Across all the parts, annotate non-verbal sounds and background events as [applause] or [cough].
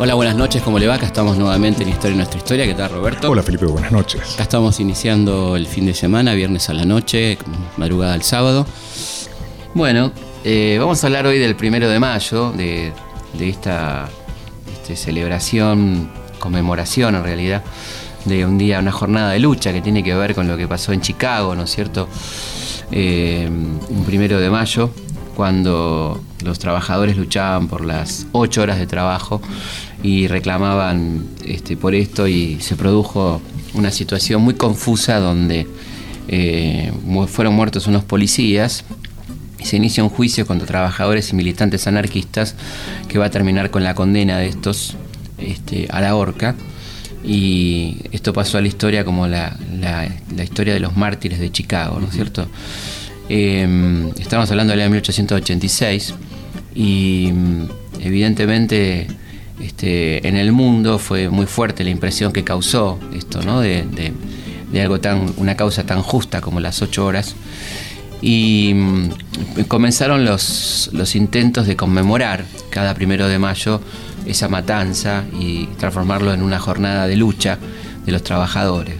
Hola, buenas noches, ¿cómo le va? Acá estamos nuevamente en Historia de Nuestra Historia. ¿Qué tal, Roberto? Hola, Felipe, buenas noches. Acá estamos iniciando el fin de semana, viernes a la noche, madrugada al sábado. Bueno, eh, vamos a hablar hoy del primero de mayo, de, esta este, celebración, conmemoración en realidad, de un día, una jornada de lucha que tiene que ver con lo que pasó en Chicago, ¿no es cierto? Eh, un primero de mayo, cuando los trabajadores luchaban por las ocho horas de trabajo y reclamaban este, por esto y se produjo una situación muy confusa donde eh, fueron muertos unos policías. Y se inicia un juicio contra trabajadores y militantes anarquistas que va a terminar con la condena de estos este, a la horca. Y esto pasó a la historia como la, la historia de los mártires de Chicago, ¿no es cierto? Eh, estamos hablando del año 1886 y mm, evidentemente este, en el mundo fue muy fuerte la impresión que causó esto, ¿no? De, algo tan, una causa tan justa como las ocho horas. Y mm, comenzaron los, intentos de conmemorar cada primero de mayo esa matanza y transformarlo en una jornada de lucha de los trabajadores.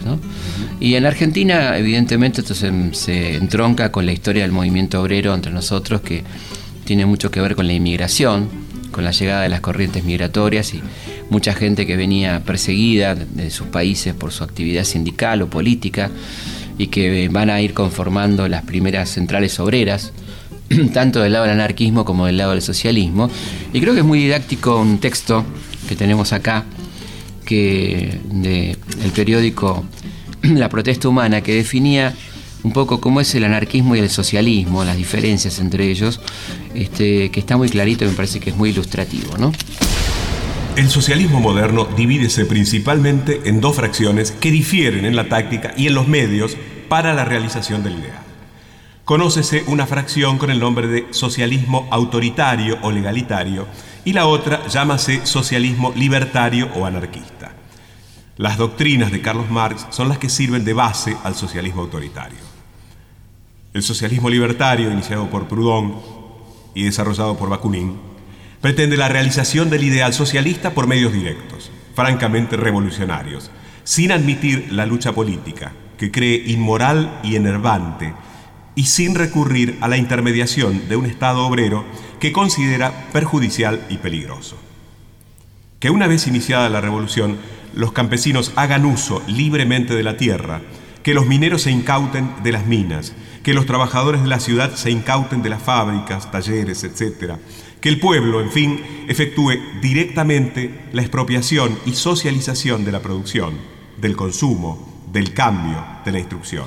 Y en Argentina, evidentemente, esto se, entronca con la historia del movimiento obrero entre nosotros, que tiene mucho que ver con la inmigración, con la llegada de las corrientes migratorias y mucha gente que venía perseguida de sus países por su actividad sindical o política y que van a ir conformando las primeras centrales obreras, [clears throat] tanto del lado del anarquismo como del lado del socialismo. Y creo que es muy didáctico un texto que tenemos acá, que de el periódico [clears throat] La Protesta Humana, que definía un poco cómo es el anarquismo y el socialismo, las diferencias entre ellos, este, que está muy clarito y me parece que es muy ilustrativo, ¿no? El socialismo moderno divídese principalmente en dos fracciones que difieren en la táctica y en los medios para la realización del ideal. Conócese una fracción con el nombre de socialismo autoritario o legalitario y la otra llámase socialismo libertario o anarquista. Las doctrinas de Carlos Marx son las que sirven de base al socialismo autoritario. El socialismo libertario, iniciado por Proudhon y desarrollado por Bakunin, pretende la realización del ideal socialista por medios directos, francamente revolucionarios, sin admitir la lucha política, que cree inmoral y enervante, y sin recurrir a la intermediación de un Estado obrero que considera perjudicial y peligroso. Que una vez iniciada la revolución, los campesinos hagan uso libremente de la tierra, que los mineros se incauten de las minas, que los trabajadores de la ciudad se incauten de las fábricas, talleres, etc. Que el pueblo, en fin, efectúe directamente la expropiación y socialización de la producción, del consumo, del cambio, de la instrucción.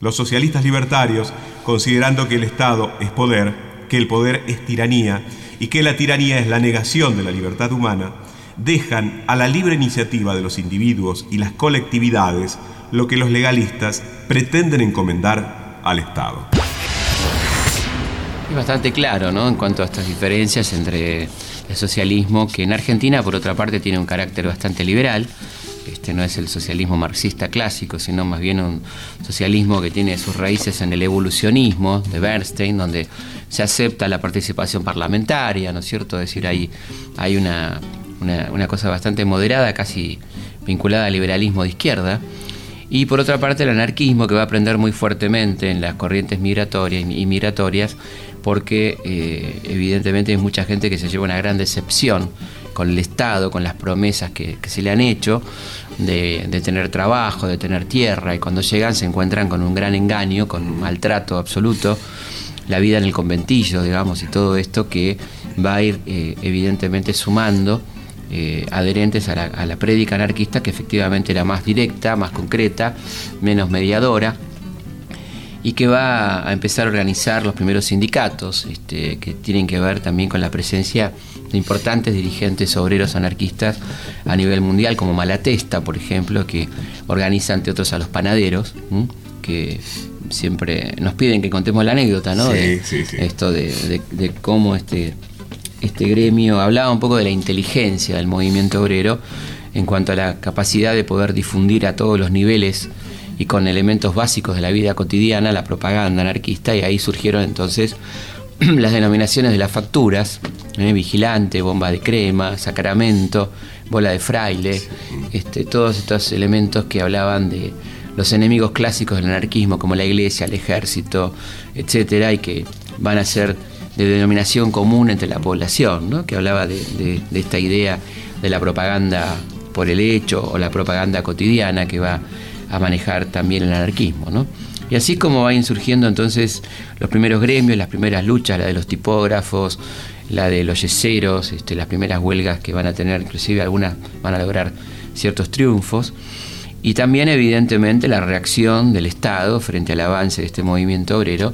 Los socialistas libertarios, considerando que el Estado es poder, que el poder es tiranía y que la tiranía es la negación de la libertad humana, dejan a la libre iniciativa de los individuos y las colectividades lo que los legalistas pretenden encomendar al Estado. Es bastante claro, ¿no? En cuanto a estas diferencias entre el socialismo, que en Argentina, por otra parte, tiene un carácter bastante liberal. Este no es el socialismo marxista clásico, sino más bien un socialismo que tiene sus raíces en el evolucionismo de Bernstein, donde se acepta la participación parlamentaria, ¿no es cierto? Es decir, hay, hay una, una, cosa bastante moderada, casi vinculada al liberalismo de izquierda. Y por otra parte el anarquismo que va a aprender muy fuertemente en las corrientes migratorias y migratorias porque eh, evidentemente hay mucha gente que se lleva una gran decepción con el Estado, con las promesas que, se le han hecho de, de, tener trabajo, de tener tierra y cuando llegan se encuentran con un gran engaño, con un maltrato absoluto, la vida en el conventillo, digamos, y todo esto que va a ir eh, evidentemente sumando eh, adherentes a la, a la prédica anarquista, que efectivamente era más directa, más concreta, menos mediadora, y que va a empezar a organizar los primeros sindicatos, este, que tienen que ver también con la presencia de importantes dirigentes obreros anarquistas a nivel mundial, como Malatesta, por ejemplo, que organiza, entre otros, a los panaderos, que siempre nos piden que contemos la anécdota, ¿no? Sí, sí, sí. Esto de, de cómo este, este gremio hablaba un poco de la inteligencia del movimiento obrero en cuanto a la capacidad de poder difundir a todos los niveles y con elementos básicos de la vida cotidiana la propaganda anarquista y ahí surgieron entonces [clears throat] las denominaciones de las facturas, ¿eh? vigilante, bomba de crema, sacramento, bola de fraile, este, todos estos elementos que hablaban de los enemigos clásicos del anarquismo como la iglesia, el ejército, etcétera, y que van a ser de denominación común entre la población, ¿no? que hablaba de, esta idea de la propaganda por el hecho o la propaganda cotidiana que va a manejar también el anarquismo. ¿no? Y así como van surgiendo entonces los primeros gremios, las primeras luchas, la de los tipógrafos, la de los yeseros, este, las primeras huelgas que van a tener, inclusive algunas van a lograr ciertos triunfos, y también evidentemente la reacción del Estado frente al avance de este movimiento obrero,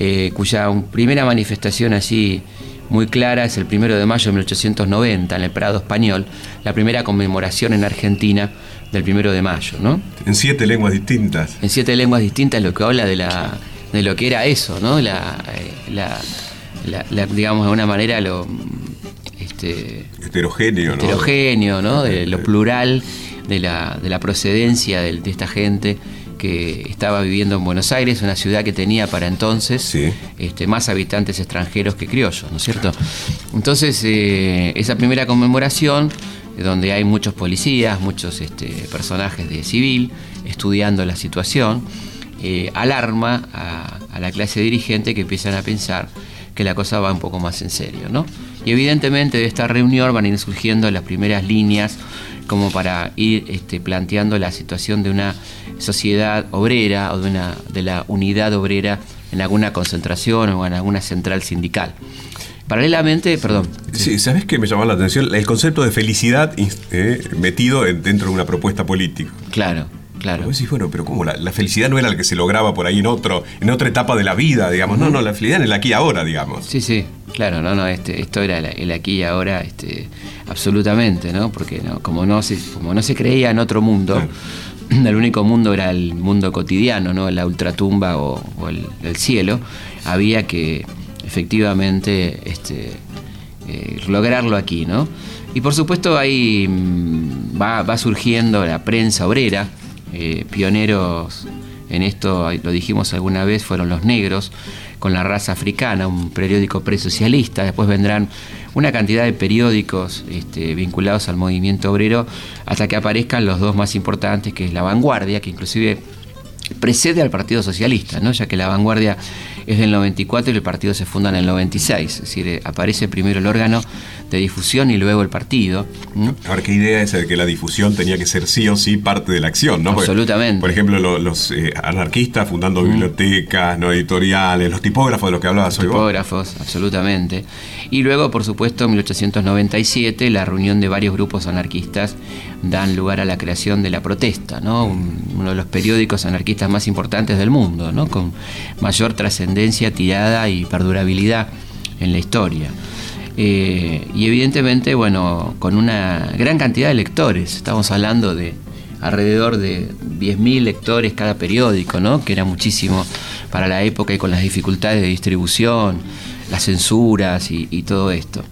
eh, cuya primera manifestación así muy clara es el primero de mayo de 1890 en el Prado Español, la primera conmemoración en Argentina del primero de mayo, ¿no? En siete lenguas distintas. En siete lenguas distintas, lo que habla de la de lo que era eso, ¿no? La, eh, digamos de una manera lo este, heterogéneo, ¿no? Heterogéneo, ¿no? De lo plural de la, de la procedencia de, esta gente que estaba viviendo en Buenos Aires, una ciudad que tenía para entonces este, más habitantes extranjeros que criollos, ¿no es cierto? Entonces, eh, esa primera conmemoración donde hay muchos policías, muchos este, personajes de civil estudiando la situación, eh, alarma a, la clase dirigente que empiezan a pensar que la cosa va un poco más en serio. ¿no? Y evidentemente de esta reunión van a ir surgiendo las primeras líneas como para ir este, planteando la situación de una sociedad obrera o de, una, de la unidad obrera en alguna concentración o en alguna central sindical. Paralelamente, perdón. Sí, ¿sabes qué me llamó la atención? El concepto de felicidad eh, metido dentro de una propuesta política. Claro, claro. Sí, bueno, pero ¿cómo? La, felicidad no era la que se lograba por ahí en otro, en otra etapa de la vida, digamos. No, no, la felicidad en el aquí y ahora, digamos. Sí, sí, claro, no, no, este, esto era el, aquí y ahora, este, absolutamente, ¿no? Porque no, como no se, como no se creía en otro mundo. [clears throat] el único mundo era el mundo cotidiano, ¿no? La ultratumba o, o el, cielo, había que efectivamente este, eh, lograrlo aquí, ¿no? Y por supuesto ahí mm, va, surgiendo la prensa obrera, eh, pioneros en esto, lo dijimos alguna vez, fueron los negros, con la raza africana, un periódico presocialista, después vendrán una cantidad de periódicos este, vinculados al movimiento obrero, hasta que aparezcan los dos más importantes, que es La Vanguardia, que inclusive precede al Partido Socialista, ¿no? ya que La Vanguardia es del 94 y el partido se funda en el 96. Es decir, eh, aparece primero el órgano de difusión y luego el partido. A ver, ¿qué idea es de que la difusión tenía que ser sí o sí parte de la acción? ¿no? Absolutamente. por ejemplo, los, eh, anarquistas fundando bibliotecas, no editoriales, los tipógrafos de los que hablabas hoy Tipógrafos, absolutamente. Y luego, por supuesto, en 1897, la reunión de varios grupos anarquistas dan lugar a la creación de La Protesta, ¿no? uno de los periódicos anarquistas más importantes del mundo, ¿no? con mayor trascendencia, tirada y perdurabilidad en la historia. Eh, y evidentemente, bueno, con una gran cantidad de lectores, estamos hablando de alrededor de 10.000 lectores cada periódico, ¿no? que era muchísimo para la época y con las dificultades de distribución, las censuras y todo esto.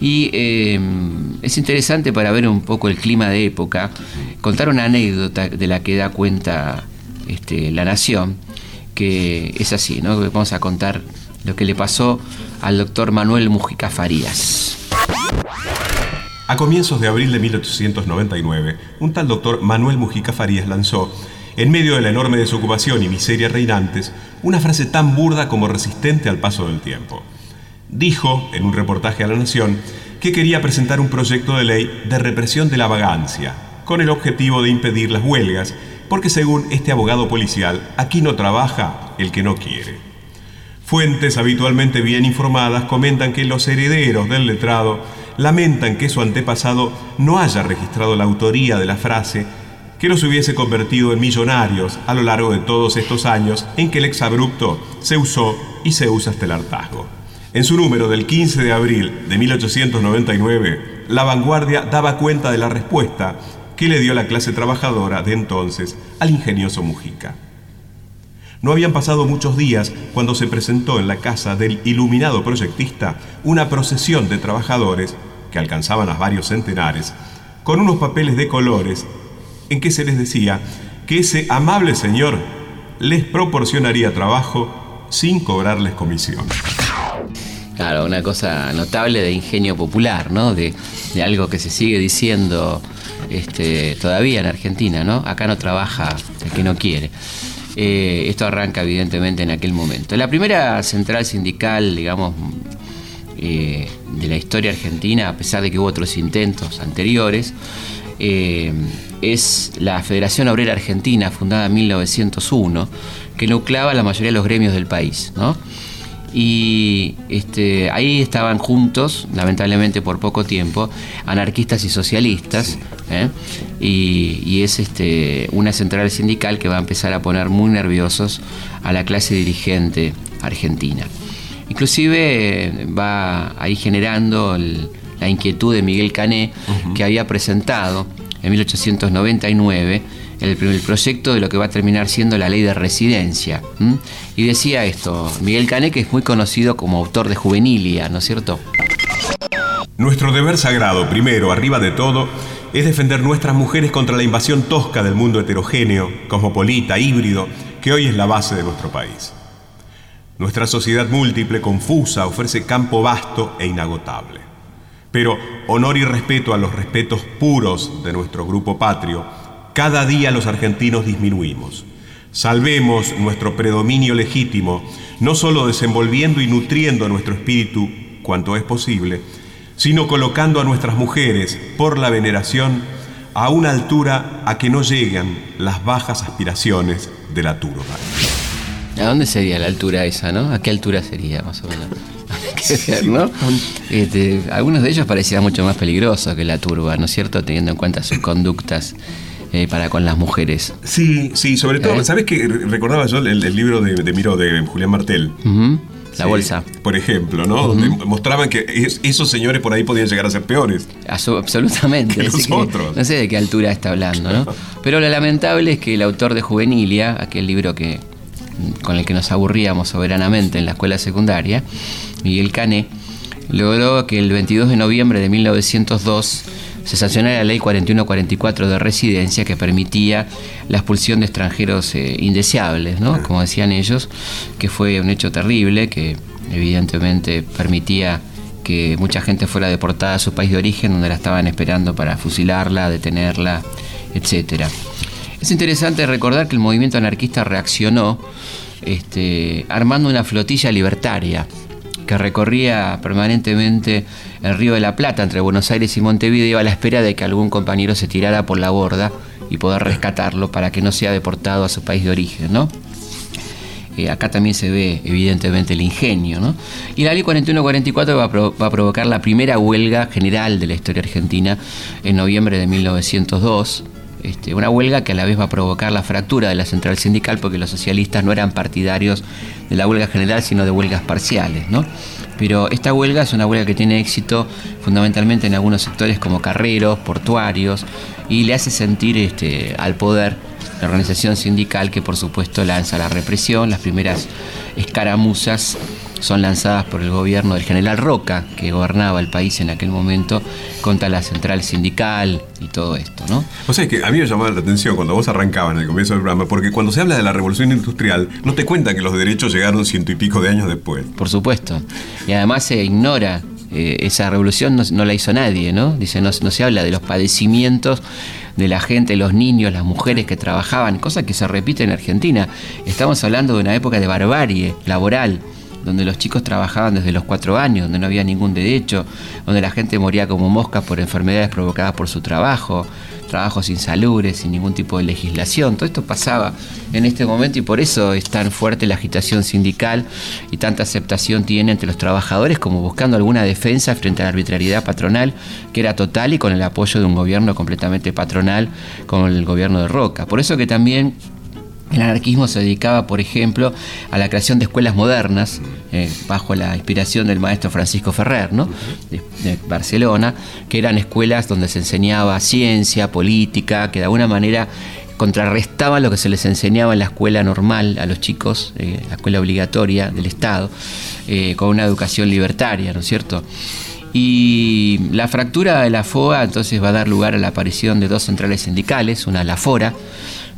Y eh, es interesante para ver un poco el clima de época, contar una anécdota de la que da cuenta este, la nación, que es así, ¿no? Vamos a contar lo que le pasó al doctor Manuel Mujica Farías. A comienzos de abril de 1899, un tal doctor Manuel Mujica Farías lanzó, en medio de la enorme desocupación y miseria reinantes, una frase tan burda como resistente al paso del tiempo dijo en un reportaje a La Nación que quería presentar un proyecto de ley de represión de la vagancia, con el objetivo de impedir las huelgas, porque según este abogado policial, aquí no trabaja el que no quiere. Fuentes habitualmente bien informadas comentan que los herederos del letrado lamentan que su antepasado no haya registrado la autoría de la frase que los hubiese convertido en millonarios a lo largo de todos estos años en que el exabrupto se usó y se usa hasta el hartazgo. En su número del 15 de abril de 1899, La Vanguardia daba cuenta de la respuesta que le dio la clase trabajadora de entonces al ingenioso Mujica. No habían pasado muchos días cuando se presentó en la casa del iluminado proyectista una procesión de trabajadores, que alcanzaban a varios centenares, con unos papeles de colores en que se les decía que ese amable señor les proporcionaría trabajo sin cobrarles comisión. Claro, una cosa notable de ingenio popular, ¿no? De, algo que se sigue diciendo este, todavía en Argentina, ¿no? Acá no trabaja el que no quiere. Eh, esto arranca evidentemente en aquel momento. La primera central sindical, digamos, eh, de la historia argentina, a pesar de que hubo otros intentos anteriores, eh, es la Federación Obrera Argentina, fundada en 1901, que nucleaba la mayoría de los gremios del país, ¿no? Y este, ahí estaban juntos, lamentablemente por poco tiempo, anarquistas y socialistas, ¿eh? y, es este, una central sindical que va a empezar a poner muy nerviosos a la clase dirigente argentina. Inclusive va ahí generando la inquietud de Miguel Cané, que había presentado en 1899 el, proyecto de lo que va a terminar siendo la ley de residencia. Y decía esto, Miguel Cané, que es muy conocido como autor de Juvenilia, ¿no es cierto? Nuestro deber sagrado, primero, arriba de todo, es defender nuestras mujeres contra la invasión tosca del mundo heterogéneo, cosmopolita, híbrido, que hoy es la base de nuestro país. Nuestra sociedad múltiple, confusa, ofrece campo vasto e inagotable. Pero honor y respeto a los respetos puros de nuestro grupo patrio, cada día los argentinos disminuimos. Salvemos nuestro predominio legítimo, no solo desenvolviendo y nutriendo nuestro espíritu cuanto es posible, sino colocando a nuestras mujeres, por la veneración, a una altura a que no llegan las bajas aspiraciones de la turba. ¿A dónde sería la altura esa, no? ¿A qué altura sería, más o menos? [laughs] [laughs] ¿no? Este, algunos de ellos parecían mucho más peligrosos que la turba, ¿no es cierto? Teniendo en cuenta sus conductas eh, para con las mujeres. Sí, sí, sobre todo, ¿Eh? ¿sabes qué? Recordaba yo el, libro de, Miro de Julián Martel. La bolsa. Por ejemplo, ¿no? Donde mostraban que esos señores por ahí podían llegar a ser peores. absolutamente. [laughs] Que los otros. no sé de qué altura está hablando, ¿no? [laughs] Pero lo lamentable es que el autor de Juvenilia, aquel libro que con el que nos aburríamos soberanamente en la escuela secundaria, Miguel Cané, logró que el 22 de noviembre de 1902 se sancionó la ley 4144 de residencia que permitía la expulsión de extranjeros eh, indeseables, ¿no? como decían ellos, que fue un hecho terrible que evidentemente permitía que mucha gente fuera deportada a su país de origen donde la estaban esperando para fusilarla, detenerla, etc. Es interesante recordar que el movimiento anarquista reaccionó este, armando una flotilla libertaria que recorría permanentemente el río de la Plata entre Buenos Aires y Montevideo a la espera de que algún compañero se tirara por la borda y poder rescatarlo para que no sea deportado a su país de origen, ¿no? Eh, acá también se ve evidentemente el ingenio, ¿no? Y la ley 4144 va va a provocar la primera huelga general de la historia argentina en noviembre de 1902 este, una huelga que a la vez va a provocar la fractura de la central sindical porque los socialistas no eran partidarios de la huelga general sino de huelgas parciales. ¿no? Pero esta huelga es una huelga que tiene éxito fundamentalmente en algunos sectores como carreros, portuarios y le hace sentir este, al poder la organización sindical que por supuesto lanza la represión, las primeras escaramuzas son lanzadas por el gobierno del general Roca, que gobernaba el país en aquel momento, contra la central sindical y todo esto, ¿no? O sea, que a mí me llamaba la atención cuando vos arrancabas en el comienzo del programa, porque cuando se habla de la revolución industrial, no te cuentan que los derechos llegaron ciento y pico de años después. Por supuesto. Y además se ignora eh, esa revolución no, la hizo nadie, ¿no? Dice, no, no, se habla de los padecimientos de la gente, los niños, las mujeres que trabajaban, cosa que se repite en Argentina. Estamos hablando de una época de barbarie laboral donde los chicos trabajaban desde los cuatro años, donde no había ningún derecho, donde la gente moría como moscas por enfermedades provocadas por su trabajo, trabajos insalubres, sin ningún tipo de legislación. Todo esto pasaba en este momento y por eso es tan fuerte la agitación sindical y tanta aceptación tiene entre los trabajadores como buscando alguna defensa frente a la arbitrariedad patronal que era total y con el apoyo de un gobierno completamente patronal como el gobierno de Roca. Por eso que también El anarquismo se dedicaba, por ejemplo, a la creación de escuelas modernas, eh, bajo la inspiración del maestro Francisco Ferrer, ¿no? de, Barcelona, que eran escuelas donde se enseñaba ciencia, política, que de alguna manera contrarrestaban lo que se les enseñaba en la escuela normal a los chicos, eh, la escuela obligatoria del Estado, eh, con una educación libertaria, ¿no es cierto? Y la fractura de la FOA entonces va a dar lugar a la aparición de dos centrales sindicales, una la FORA,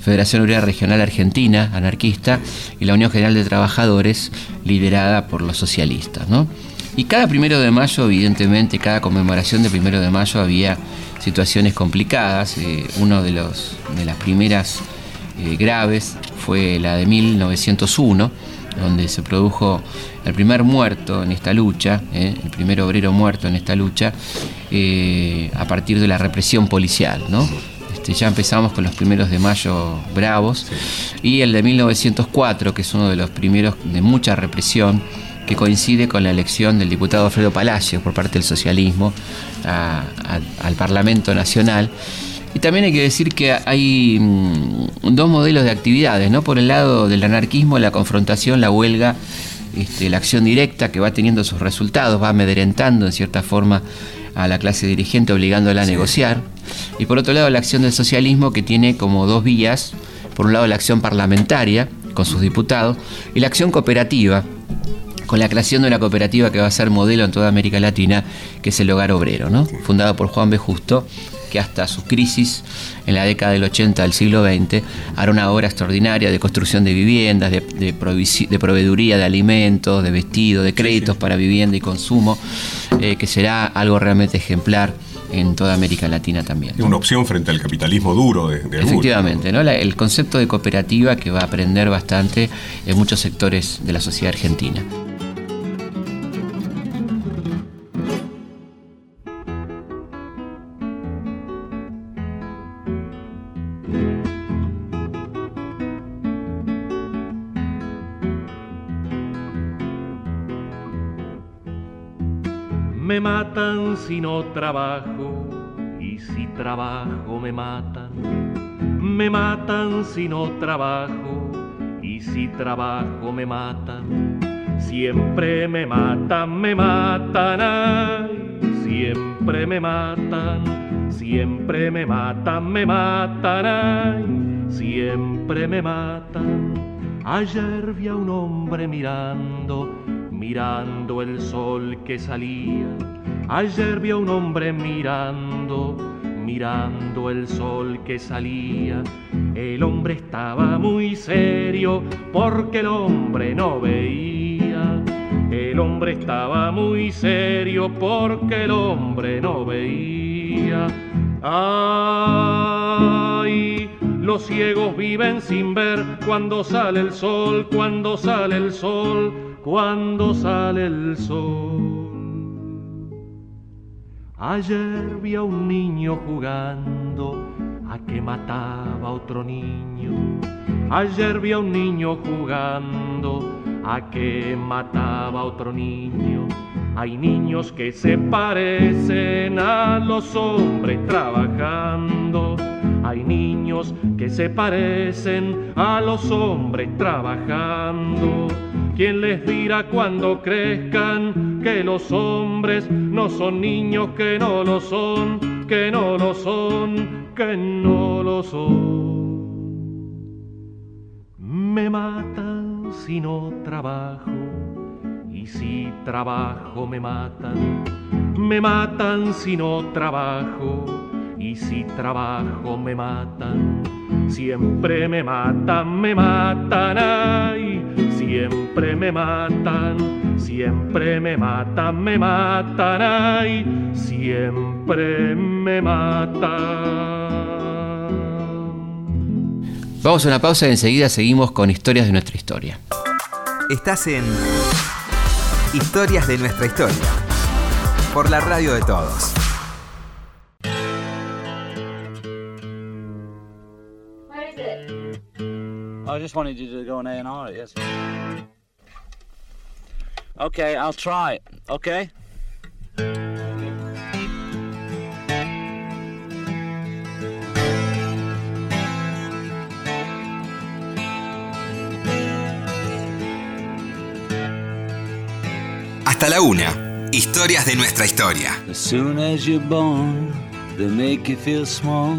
Federación Obrera Regional Argentina, anarquista, y la Unión General de Trabajadores, liderada por los socialistas. ¿no? Y cada primero de mayo, evidentemente, cada conmemoración de primero de mayo había situaciones complicadas. Eh, uno de, las primeras eh, graves fue la de 1901, donde se produjo el primer muerto en esta lucha, eh, el primer obrero muerto en esta lucha, eh, a partir de la represión policial. ¿no? Este, ya empezamos con los primeros de mayo bravos y el de 1904, que es uno de los primeros de mucha represión, que coincide con la elección del diputado Alfredo Palacios por parte del socialismo a, a, al Parlamento Nacional. Y también hay que decir que hay mmm, dos modelos de actividades, ¿no? Por el lado del anarquismo, la confrontación, la huelga, este, la acción directa que va teniendo sus resultados, va amedrentando en cierta forma a la clase dirigente, obligándola a sí. negociar. Y por otro lado, la acción del socialismo que tiene como dos vías, por un lado la acción parlamentaria con sus diputados y la acción cooperativa con la creación de una cooperativa que va a ser modelo en toda América Latina, que es el Hogar Obrero, ¿no? fundado por Juan B. Justo, que hasta su crisis en la década del 80 del siglo XX hará una obra extraordinaria de construcción de viviendas, de, de, de proveeduría de alimentos, de vestidos, de créditos sí, sí. para vivienda y consumo, eh, que será algo realmente ejemplar en toda América Latina también. ¿no? Una opción frente al capitalismo duro de, de Efectivamente, ¿no? La, el concepto de cooperativa que va a aprender bastante en muchos sectores de la sociedad argentina. Me matan si no trabajo y si trabajo me matan. Me matan si no trabajo y si trabajo me matan. Siempre me matan, me matan, ay, siempre me matan, siempre me matan, me matan, ay, siempre me matan. Ayer vi a un hombre mirando mirando el sol que salía. Ayer vi a un hombre mirando, mirando el sol que salía. El hombre estaba muy serio porque el hombre no veía. El hombre estaba muy serio porque el hombre no veía. Ay, los ciegos viven sin ver cuando sale el sol, cuando sale el sol cuando sale el sol. Ayer vi a un niño jugando a que mataba a otro niño. Ayer vi a un niño jugando a que mataba a otro niño. Hay niños que se parecen a los hombres trabajando. Hay niños que se parecen a los hombres trabajando. ¿Quién les dirá cuando crezcan que los hombres no son niños, que no lo son, que no lo son, que no lo son? Me matan si no trabajo y si trabajo me matan. Me matan si no trabajo y si trabajo me matan. Siempre me matan, me matan, ay, siempre me matan, siempre me matan, me matan, ay, siempre me matan. Vamos a una pausa y enseguida seguimos con historias de nuestra historia. Estás en Historias de nuestra historia por la radio de todos. just wanted you to go and A&R yes. Okay, I'll try it, okay? Hasta la una. Historias de nuestra historia. As soon as you're born, they make you feel small.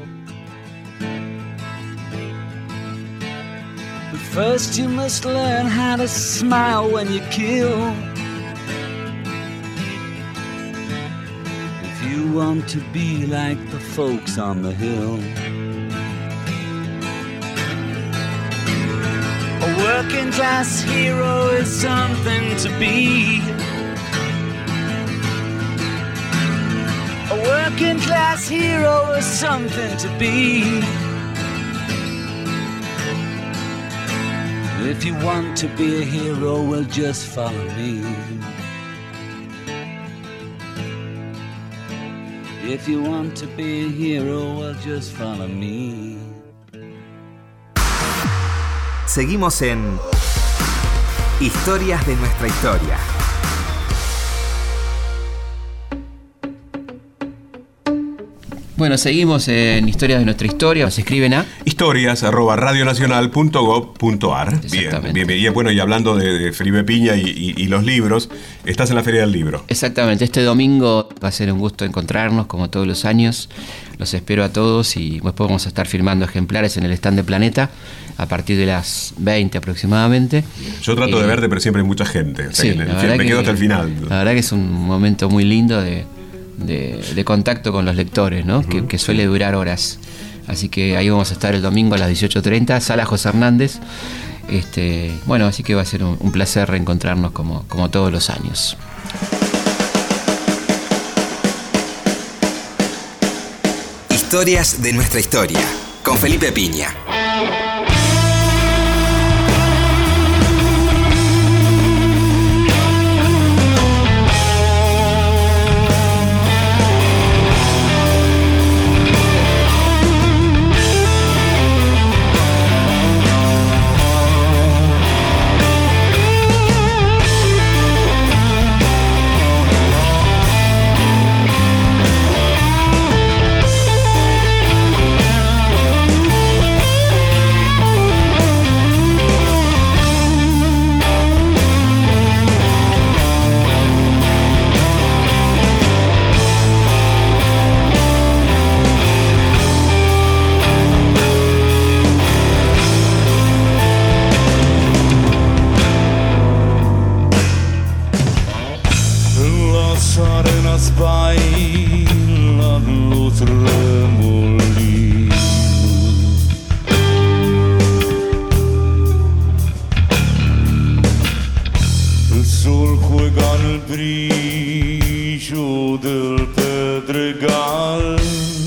First, you must learn how to smile when you kill. If you want to be like the folks on the hill. A working class hero is something to be. A working class hero is something to be. If you want to be a hero, well, just follow me. If you want to be a hero, well, just follow me. Seguimos en Historias de nuestra historia. Bueno, seguimos en Historias de nuestra historia. Se escriben a. Historias arroba radionacional.gov.ar. Bien, bien, bien. Y bueno, y hablando de, de Felipe Piña y, y- y los libros, estás en la Feria del Libro. Exactamente, este domingo va a ser un gusto encontrarnos como todos los años. Los espero a todos y después vamos a estar firmando ejemplares en el stand de Planeta a partir de las 20 aproximadamente. Yo trato Eh, de verte, pero siempre hay mucha gente. O sea, Sí, que en el la me que- quedo hasta el final. La verdad que es un momento muy lindo de, de- de contacto con los lectores, ¿no? que, que suele durar horas. Así que ahí vamos a estar el domingo a las 18.30, Sala José Hernández. Este, bueno, así que va a ser un, un placer reencontrarnos como, como todos los años. Historias de nuestra historia. Con Felipe Piña. Brillo del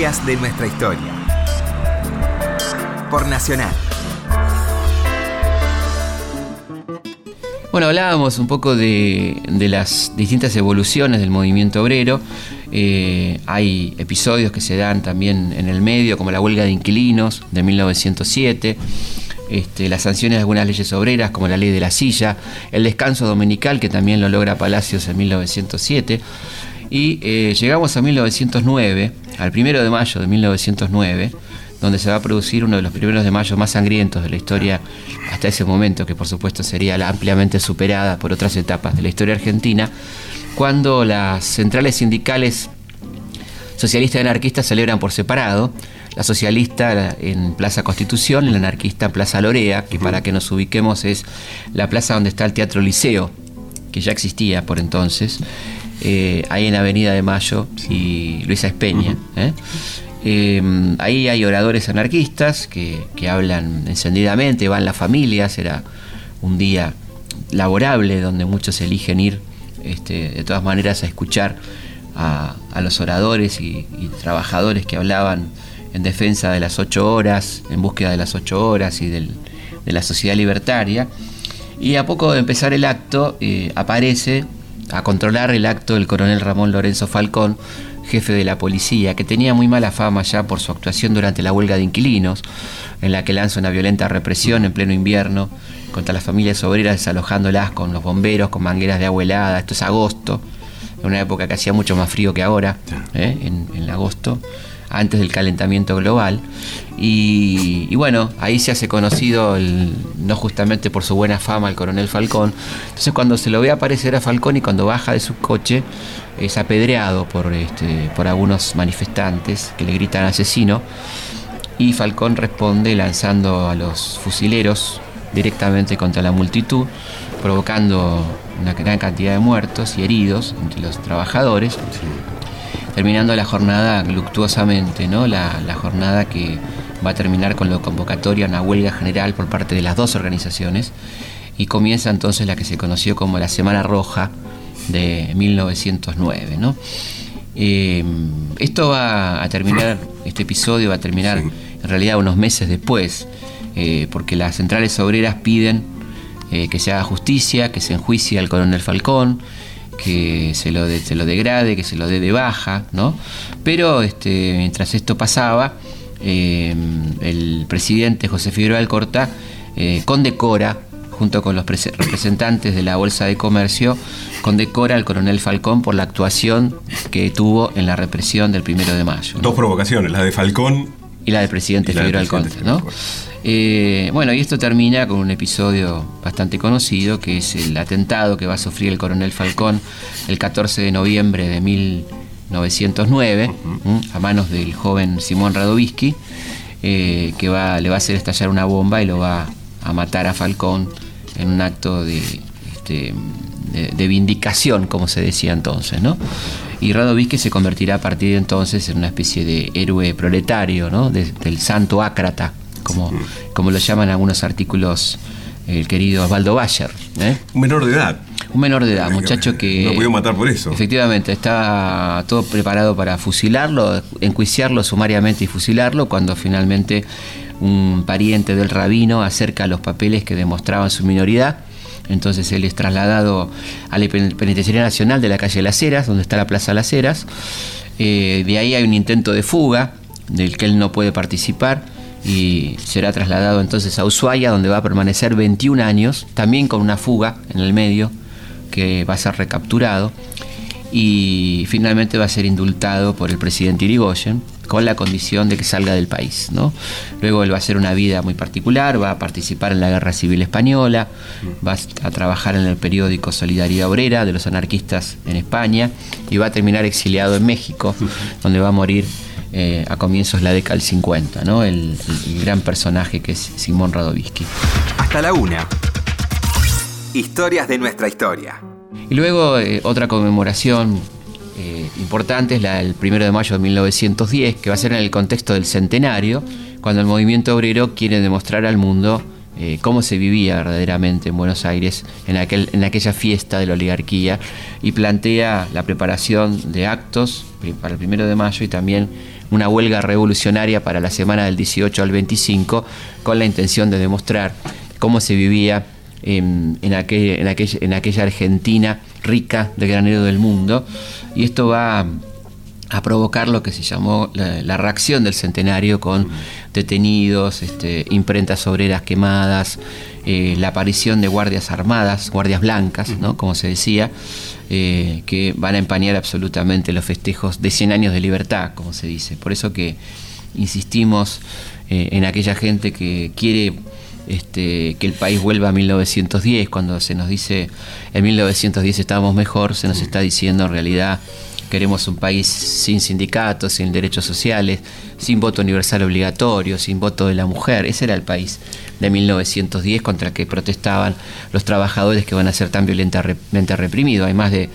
De nuestra historia. Por Nacional. Bueno, hablábamos un poco de, de las distintas evoluciones del movimiento obrero. Eh, hay episodios que se dan también en el medio, como la huelga de inquilinos de 1907. Este, las sanciones de algunas leyes obreras, como la ley de la silla, el descanso dominical, que también lo logra Palacios en 1907, y eh, llegamos a 1909, al primero de mayo de 1909, donde se va a producir uno de los primeros de mayo más sangrientos de la historia hasta ese momento, que por supuesto sería ampliamente superada por otras etapas de la historia argentina, cuando las centrales sindicales socialistas y anarquistas celebran por separado, la socialista en Plaza Constitución y la anarquista en Plaza Lorea, que para que nos ubiquemos es la plaza donde está el Teatro Liceo, que ya existía por entonces, eh, ahí en Avenida de Mayo y Luisa Espeña. ¿eh? Eh, ahí hay oradores anarquistas que, que, hablan encendidamente, van las familias, era un día laborable donde muchos eligen ir este, de todas maneras a escuchar a, a los oradores y, y, trabajadores que hablaban en defensa de las ocho horas, en búsqueda de las ocho horas y del, de la sociedad libertaria. Y a poco de empezar el acto eh, aparece a controlar el acto el coronel Ramón Lorenzo Falcón, jefe de la policía, que tenía muy mala fama ya por su actuación durante la huelga de inquilinos, en la que lanza una violenta represión en pleno invierno contra las familias obreras, desalojándolas con los bomberos, con mangueras de agua helada. Esto es agosto, en una época que hacía mucho más frío que ahora, ¿eh? en, en agosto antes del calentamiento global. Y, bueno, ahí se hace conocido, el, no justamente por su buena fama, el coronel Falcón. Entonces cuando se lo ve aparecer a Falcón y cuando baja de su coche, es apedreado por, este, por algunos manifestantes que le gritan asesino. Y Falcón responde lanzando a los fusileros directamente contra la multitud, provocando una gran cantidad de muertos y heridos entre los trabajadores. Terminando la jornada luctuosamente, ¿no? La, la, jornada que va a terminar con la convocatoria a una huelga general por parte de las dos organizaciones y comienza entonces la que se conoció como la Semana Roja de 1909, ¿no? Eh, esto va a terminar, este episodio va a terminar en realidad unos meses después, eh, porque las centrales obreras piden eh, que se haga justicia, que se enjuicie al coronel Falcón, que se lo, de, se lo degrade, que se lo dé de baja, ¿no? Pero este, mientras esto pasaba, eh, el presidente José Figueroa Alcorta eh, condecora, junto con los representantes de la Bolsa de Comercio, condecora al coronel Falcón por la actuación que tuvo en la represión del primero de mayo. ¿no? Dos provocaciones, la de Falcón y la del presidente Figueroa Alcorta, ¿no? Eh, bueno, y esto termina con un episodio bastante conocido, que es el atentado que va a sufrir el coronel Falcón el 14 de noviembre de 1909, uh -huh. a manos del joven Simón Radovisky, eh, que va, le va a hacer estallar una bomba y lo va a matar a Falcón en un acto de, este, de, de vindicación, como se decía entonces, ¿no? y Radovisky se convertirá a partir de entonces en una especie de héroe proletario, ¿no? De, del santo ácrata, como, como lo llaman algunos artículos el querido Osvaldo Bayer. ¿eh? Un menor de edad. Un menor de edad, muchacho que... No pudieron matar por eso. Efectivamente, estaba todo preparado para fusilarlo, enjuiciarlo sumariamente y fusilarlo, cuando finalmente un pariente del rabino acerca los papeles que demostraban su minoridad. Entonces él es trasladado a la Penitenciaría Nacional de la calle Las Heras, donde está la Plaza Las Heras. Eh, de ahí hay un intento de fuga, del que él no puede participar y será trasladado entonces a Ushuaia, donde va a permanecer 21 años, también con una fuga en el medio, que va a ser recapturado, y finalmente va a ser indultado por el presidente Irigoyen, con la condición de que salga del país. ¿no? Luego él va a hacer una vida muy particular, va a participar en la Guerra Civil Española, va a trabajar en el periódico Solidaridad Obrera de los anarquistas en España y va a terminar exiliado en México, donde va a morir eh, a comienzos de la década del 50, ¿no? El, gran personaje que es Simón Radovisky. Hasta la una. Historias de nuestra historia. Y luego eh, otra conmemoración eh, importante es la del 1 de mayo de 1910, que va a ser en el contexto del centenario, cuando el movimiento obrero quiere demostrar al mundo eh, cómo se vivía verdaderamente en Buenos Aires en, aquel, en aquella fiesta de la oligarquía y plantea la preparación de actos para el primero de mayo y también una huelga revolucionaria para la semana del 18 al 25 con la intención de demostrar cómo se vivía en, en, aquel, en aquella Argentina rica de granero del mundo. Y esto va a provocar lo que se llamó la, reacción del centenario con detenidos, este, imprentas obreras quemadas, eh, la aparición de guardias armadas, guardias blancas, ¿no? como se decía, eh, que van a empañar absolutamente los festejos de 100 años de libertad, como se dice. Por eso que insistimos eh, en aquella gente que quiere este, que el país vuelva a 1910, cuando se nos dice en 1910 estábamos mejor, se nos está diciendo en realidad Queremos un país sin sindicatos, sin derechos sociales, sin voto universal obligatorio, sin voto de la mujer. Ese era el país de 1910 contra el que protestaban los trabajadores que van a ser tan violentamente reprimidos. Hay más de,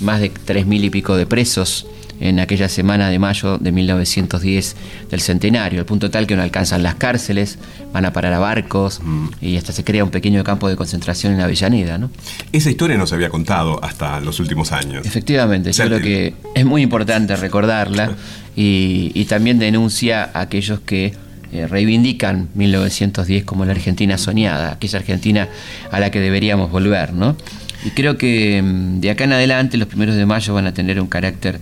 más de 3.000 y pico de presos en aquella semana de mayo de 1910 del centenario, al punto tal que no alcanzan las cárceles, van a parar a barcos mm. y hasta se crea un pequeño campo de concentración en Avellaneda. ¿no? Esa historia no se había contado hasta los últimos años. Efectivamente, yo creo que es muy importante recordarla [laughs] y, también denuncia a aquellos que eh, reivindican 1910 como la Argentina soñada, aquella Argentina a la que deberíamos volver. ¿no? Y creo que mm, de acá en adelante, los primeros de mayo van a tener un carácter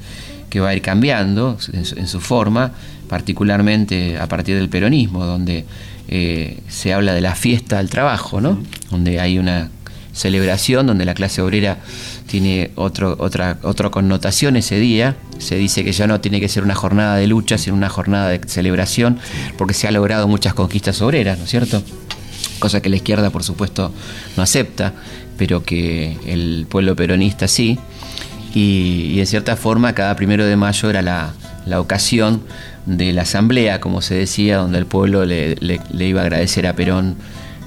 que va a ir cambiando en su, forma, particularmente a partir del peronismo, donde eh, se habla de la fiesta del trabajo, ¿no? donde hay una celebración, donde la clase obrera tiene otro, otra, otra connotación ese día. Se dice que ya no tiene que ser una jornada de lucha, sino una jornada de celebración, porque se ha logrado muchas conquistas obreras, ¿no es cierto? Cosa que la izquierda, por supuesto, no acepta, pero que el pueblo peronista sí y, en cierta forma cada primero de mayo era la, ocasión de la asamblea, como se decía, donde el pueblo le, iba a agradecer a Perón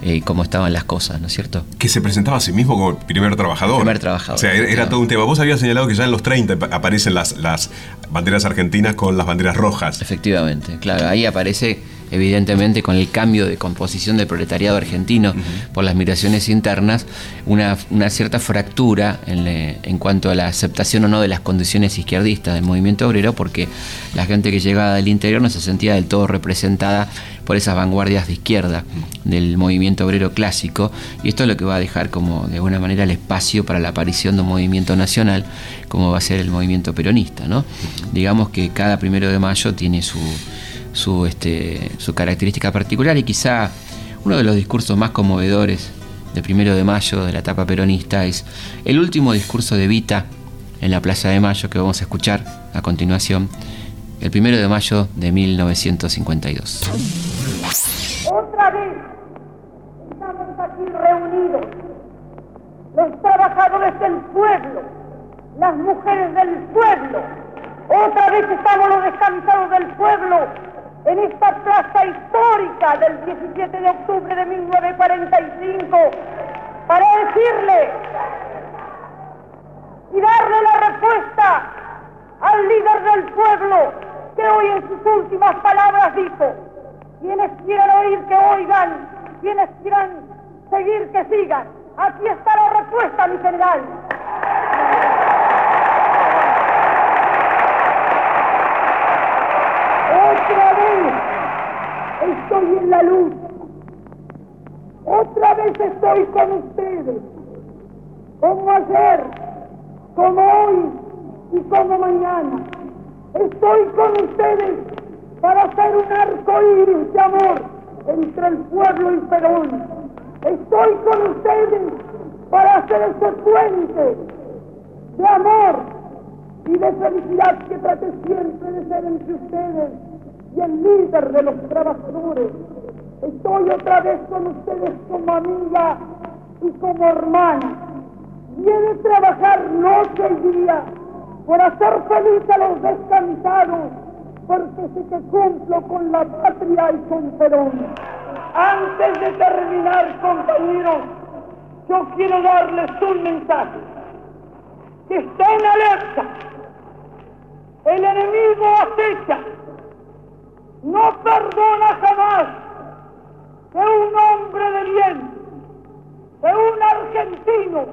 eh, cómo estaban las cosas, ¿no es cierto? Que se presentaba a sí mismo como primer trabajador. Primer trabajador. O sea, era, todo un tema. Vos habías señalado que ya en los 30 aparecen las, las banderas argentinas con las banderas rojas. Efectivamente, claro, ahí aparece evidentemente con el cambio de composición del proletariado argentino por las migraciones internas, una, cierta fractura en, cuanto a la aceptación o no de las condiciones izquierdistas del movimiento obrero, porque la gente que llegaba del interior no se sentía del todo representada por esas vanguardias de izquierda del movimiento obrero clásico, y esto es lo que va a dejar como de alguna manera el espacio para la aparición de un movimiento nacional, como va a ser el movimiento peronista. ¿no? Digamos que cada primero de mayo tiene su su, este, su característica particular y quizá uno de los discursos más conmovedores de primero de mayo de la etapa peronista es el último discurso de Vita en la Plaza de Mayo que vamos a escuchar a continuación, el primero de mayo de 1952. Otra vez estamos aquí reunidos, los trabajadores del pueblo, las mujeres del pueblo, otra vez estamos los descansados del pueblo en esta plaza histórica del 17 de octubre de 1945 para decirle y darle la respuesta al líder del pueblo que hoy en sus últimas palabras dijo, quienes quieran oír que oigan, quienes quieran seguir que sigan. Aquí está la respuesta, mi general. Otra vez estoy en la luz. Otra vez estoy con ustedes. Como ayer, como hoy y como mañana. Estoy con ustedes para hacer un arco iris de amor entre el pueblo y Perón. Estoy con ustedes para hacer ese puente de amor y de felicidad que trate siempre de ser entre ustedes y el líder de los trabajadores. Estoy otra vez con ustedes como amiga y como hermana. Viene a trabajar noche y día por hacer feliz a los descansados, porque sé que cumplo con la patria y con Perón. Antes de terminar, compañeros, yo quiero darles un mensaje. Que estén alerta. El enemigo acecha no perdona jamás que un hombre de bien, que un argentino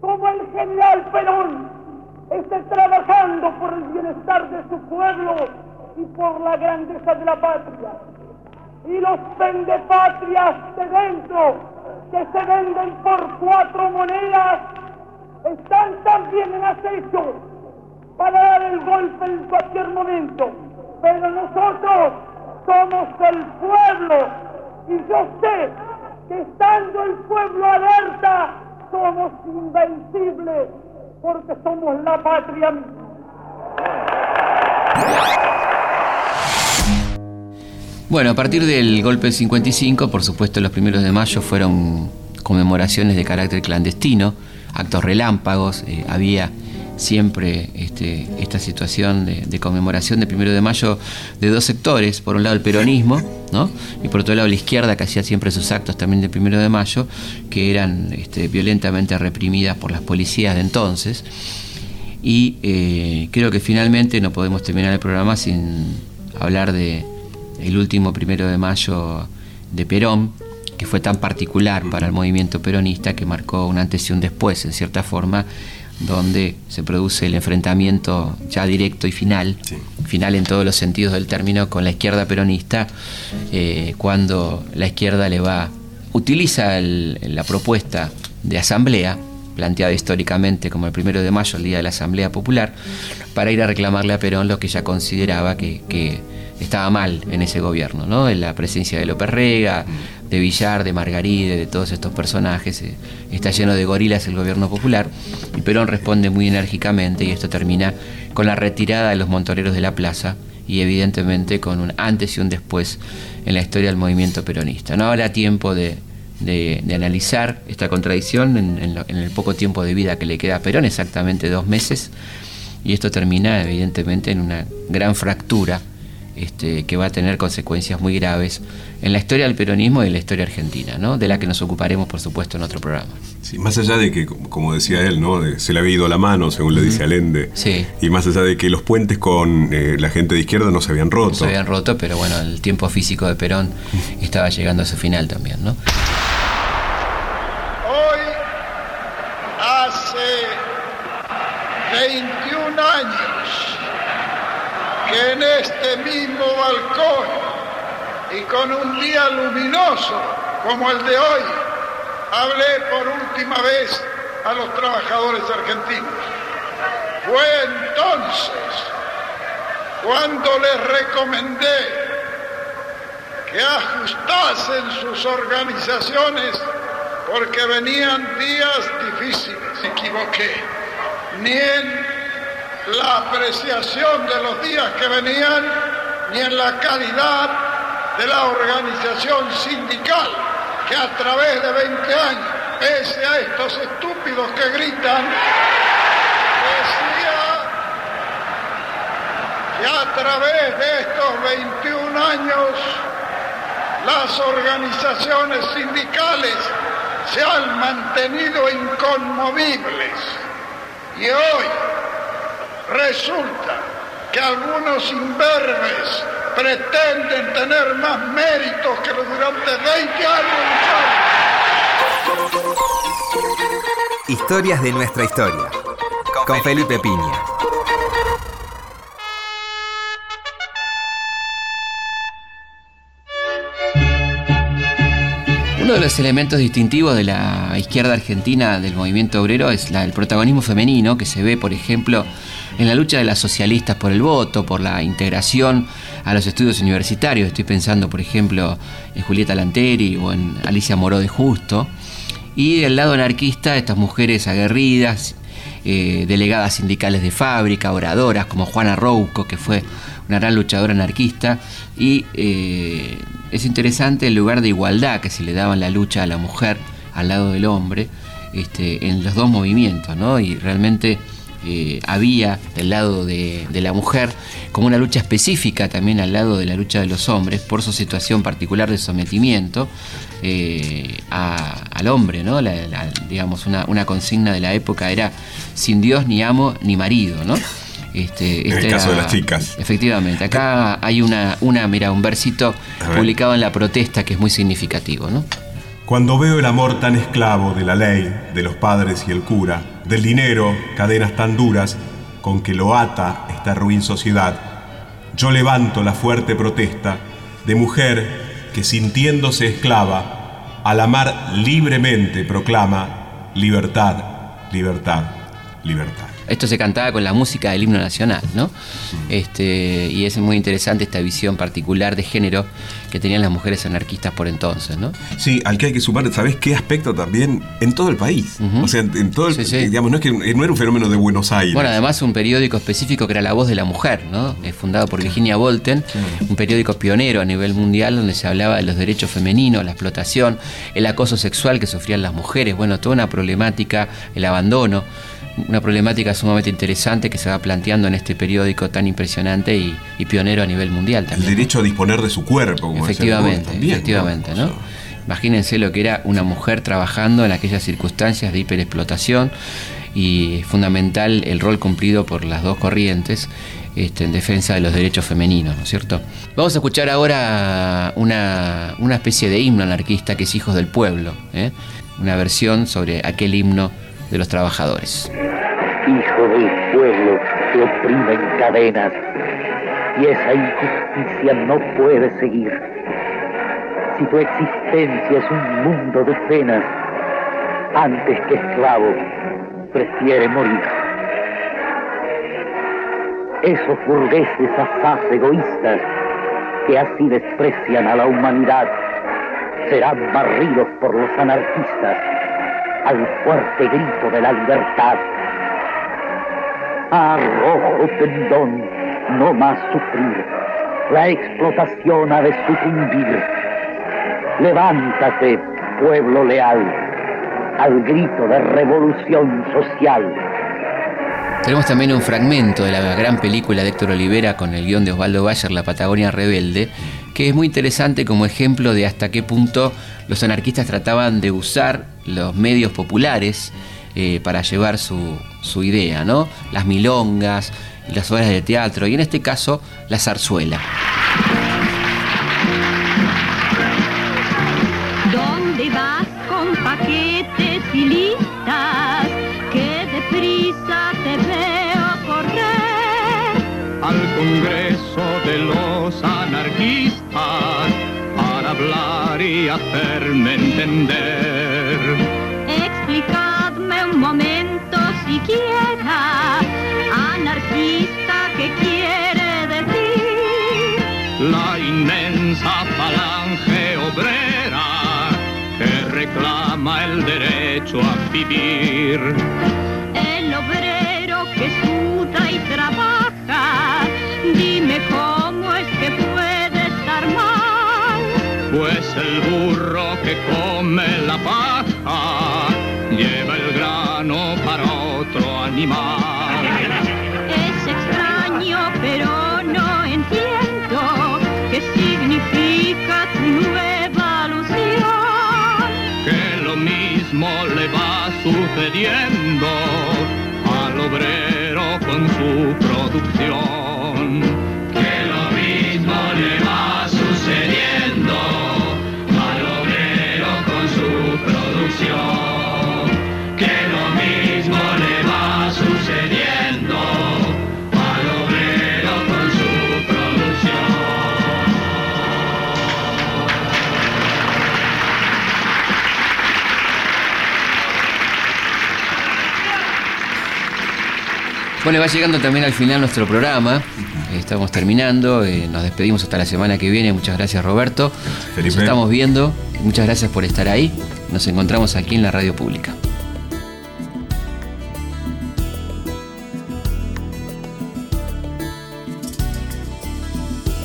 como el general Perón esté trabajando por el bienestar de su pueblo y por la grandeza de la patria. Y los vendepatrias de dentro, que se venden por cuatro monedas, están también en acecho para dar el golpe en cualquier momento. Pero nosotros somos el pueblo y yo sé que estando el pueblo alerta, somos invencibles porque somos la patria. Bueno, a partir del golpe del 55, por supuesto, los primeros de mayo fueron conmemoraciones de carácter clandestino, actos relámpagos, eh, había siempre este, esta situación de, conmemoración de primero de mayo de dos sectores, por un lado el peronismo, y por otro lado la izquierda que hacía siempre sus actos también de primero de mayo, que eran este, violentamente reprimidas por las policías de entonces. Y eh, creo que finalmente no podemos terminar el programa sin hablar de el último primero de mayo de Perón, que fue tan particular para el movimiento peronista que marcó un antes y un después, en cierta forma, donde se produce el enfrentamiento ya directo y final, final en todos los sentidos del término, con la izquierda peronista, eh, cuando la izquierda le va, utiliza la propuesta de asamblea, planteada históricamente como el primero de mayo, el día de la Asamblea Popular, para ir a reclamarle a Perón lo que ella consideraba que, que estaba mal en ese gobierno, ¿no? En la presencia de López Rega, de Villar, de Margaride, de todos estos personajes. Eh, está lleno de gorilas el gobierno popular y Perón responde muy enérgicamente y esto termina con la retirada de los montoneros de la plaza y evidentemente con un antes y un después en la historia del movimiento peronista. No habrá tiempo de, analizar esta contradicción en, en, el poco tiempo de vida que le queda a Perón, exactamente dos meses, y esto termina evidentemente en una gran fractura este, que va a tener consecuencias muy graves en la historia del peronismo y en la historia argentina, ¿no? de la que nos ocuparemos, por supuesto, en otro programa. Sí, más allá de que, como decía él, ¿no? se le había ido la mano, según le dice Allende, sí. y más allá de que los puentes con eh, la gente de izquierda no se habían roto. se habían roto, pero bueno, el tiempo físico de Perón estaba llegando a su final también. ¿no? Hoy, hace 21 años, que en este mismo balcón y con un día luminoso como el de hoy, hablé por última vez a los trabajadores argentinos. Fue entonces cuando les recomendé que ajustasen sus organizaciones porque venían días difíciles. Me equivoqué. Ni en la apreciación de los días que venían ni en la calidad de la organización sindical que a través de 20 años, pese a estos estúpidos que gritan, decía que a través de estos 21 años las organizaciones sindicales se han mantenido inconmovibles. Y hoy, Resulta que algunos imberbes pretenden tener más méritos que los durante 20 años Historias de nuestra historia. Con Felipe Piña. Uno de los elementos distintivos de la izquierda argentina del movimiento obrero es el protagonismo femenino que se ve, por ejemplo, en la lucha de las socialistas por el voto, por la integración a los estudios universitarios. Estoy pensando, por ejemplo, en Julieta Lanteri o en Alicia Moró de Justo. Y del lado anarquista, estas mujeres aguerridas, eh, delegadas sindicales de fábrica, oradoras como Juana Rouco, que fue una gran luchadora anarquista. Y eh, es interesante el lugar de igualdad que se le daba en la lucha a la mujer al lado del hombre este, en los dos movimientos, ¿no? Y realmente eh, había del lado de, la mujer como una lucha específica también al lado de la lucha de los hombres por su situación particular de sometimiento eh, al hombre, ¿no? digamos, una, consigna de la época era sin Dios ni amo ni marido, ¿no? Este, En el esta caso de las chicas. Efectivamente. Acá hay una, una, mira, un versito publicado en la protesta que es muy significativo, ¿no? Cuando veo el amor tan esclavo de la ley, de los padres y el cura, del dinero, cadenas tan duras con que lo ata esta ruin sociedad, yo levanto la fuerte protesta de mujer que sintiéndose esclava, al amar libremente proclama libertad, libertad, libertad. Esto se cantaba con la música del himno nacional, ¿no? Este, y es muy interesante esta visión particular de género que tenían las mujeres anarquistas por entonces, ¿no? Sí, al que hay que sumar, ¿sabés qué aspecto también? En todo el país. O sea, en todo el Sí, sí. digamos, no es que no era un fenómeno de Buenos Aires. Bueno, además un periódico específico que era La Voz de la Mujer, ¿no? Eh, fundado por Virginia Bolten, un periódico pionero a nivel mundial donde se hablaba de los derechos femeninos, la explotación, el acoso sexual que sufrían las mujeres, bueno, toda una problemática, el abandono, una problemática sumamente interesante que se va planteando en este periódico tan impresionante y, y pionero a nivel mundial el también. derecho a disponer de su cuerpo, como decía Efectivamente, también, efectivamente, ¿no? Imagínense lo que era una mujer trabajando en aquellas circunstancias de hiperexplotación y es fundamental el rol cumplido por las dos corrientes este, en defensa de los derechos femeninos, ¿no es cierto? Vamos a escuchar ahora una, una especie de himno anarquista que es Hijos del Pueblo, ¿eh? una versión sobre aquel himno de los trabajadores. hijo del pueblo, te oprime en cadenas y esa injusticia no puede seguir. Si tu existencia es un mundo de penas, antes que esclavo, prefiere morir. Esos burgueses asaz egoístas que así desprecian a la humanidad serán barridos por los anarquistas al fuerte grito de la libertad. Arrojo tendón, no más sufrir. La explotación ha de sucumbir. Levántate, pueblo leal, al grito de revolución social. Tenemos también un fragmento de la gran película de Héctor Olivera con el guion de Osvaldo Bayer, La Patagonia Rebelde, que es muy interesante como ejemplo de hasta qué punto los anarquistas trataban de usar los medios populares eh, para llevar su, su idea, ¿no? Las milongas, las obras de teatro, y en este caso la zarzuela. Y hacerme entender. Explicadme un momento siquiera, anarquista, ¿qué quiere decir? La inmensa falange obrera que reclama el derecho a vivir. El obrero que suda y trabaja, dime cómo Pues el burro que come la paja lleva el grano para otro animal. Es extraño, pero no entiendo qué significa tu nueva alusión. Que lo mismo le va sucediendo al obrero con su producción. Bueno, va llegando también al final nuestro programa. Estamos terminando. eh, nos despedimos hasta la semana que viene. Muchas gracias, Roberto. Felipe. Nos estamos viendo. Muchas gracias por estar ahí. Nos encontramos aquí en la radio pública.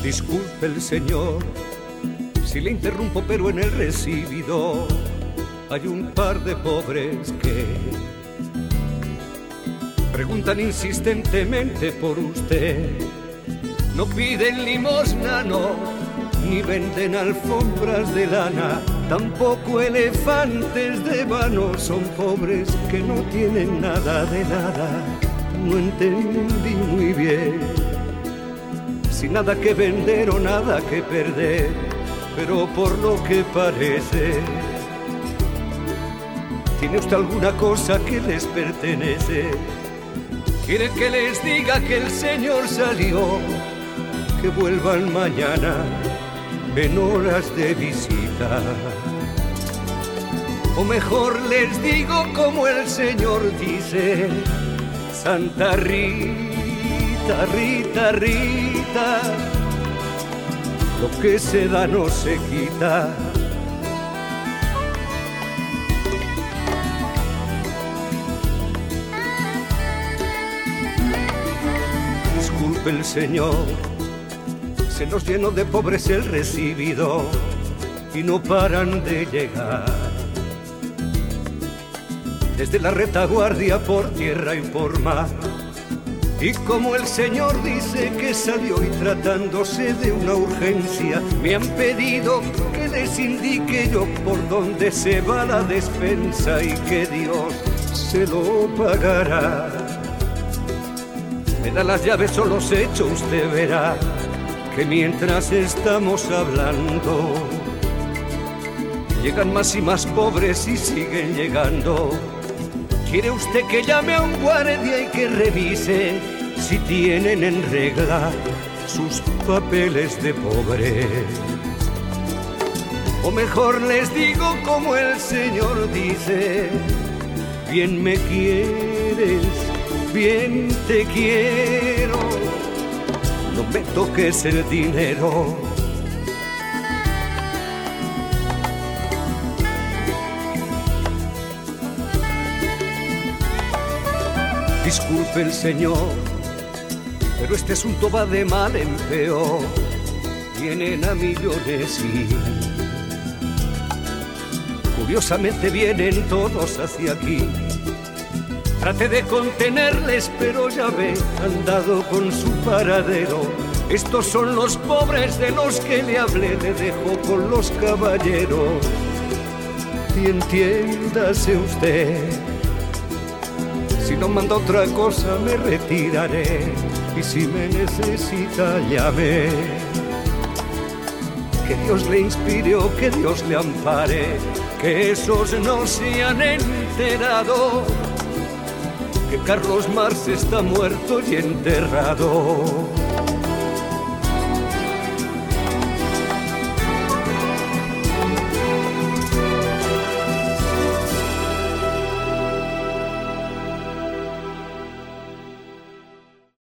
Disculpe el señor si le interrumpo, pero en el recibido hay un par de pobres que preguntan insistentemente por usted. No piden limosna, no, ni venden alfombras de lana, tampoco elefantes de vano. Son pobres que no tienen nada de nada, no entendí muy bien. Sin nada que vender o nada que perder, pero por lo que parece, ¿tiene usted alguna cosa que les pertenece? ¿Quiere que les diga que el Señor salió? Que vuelvan mañana en horas de visita. O mejor les digo como el Señor dice, Santa Rita, Rita, Rita, lo que se da no se quita. El Señor, se nos llenó de pobres el recibido y no paran de llegar. Desde la retaguardia por tierra y por mar. Y como el Señor dice que salió y tratándose de una urgencia, me han pedido que les indique yo por dónde se va la despensa y que Dios se lo pagará. Me da las llaves o los hechos, usted verá que mientras estamos hablando, llegan más y más pobres y siguen llegando. ¿Quiere usted que llame a un guardia y que revise si tienen en regla sus papeles de pobre? O mejor les digo como el Señor dice, bien me quieres, bien te quiero, no me toques el dinero. Disculpe el Señor, pero este asunto va de mal en peor. Vienen a millones y curiosamente vienen todos hacia aquí. Trate de contenerles, pero ya ve, han dado con su paradero. Estos son los pobres de los que le hablé, le dejo con los caballeros. Y entiéndase usted. Si no manda otra cosa me retiraré y si me necesita llame. Que Dios le inspire o que Dios le ampare, que esos no se han enterado, que Carlos Marx está muerto y enterrado.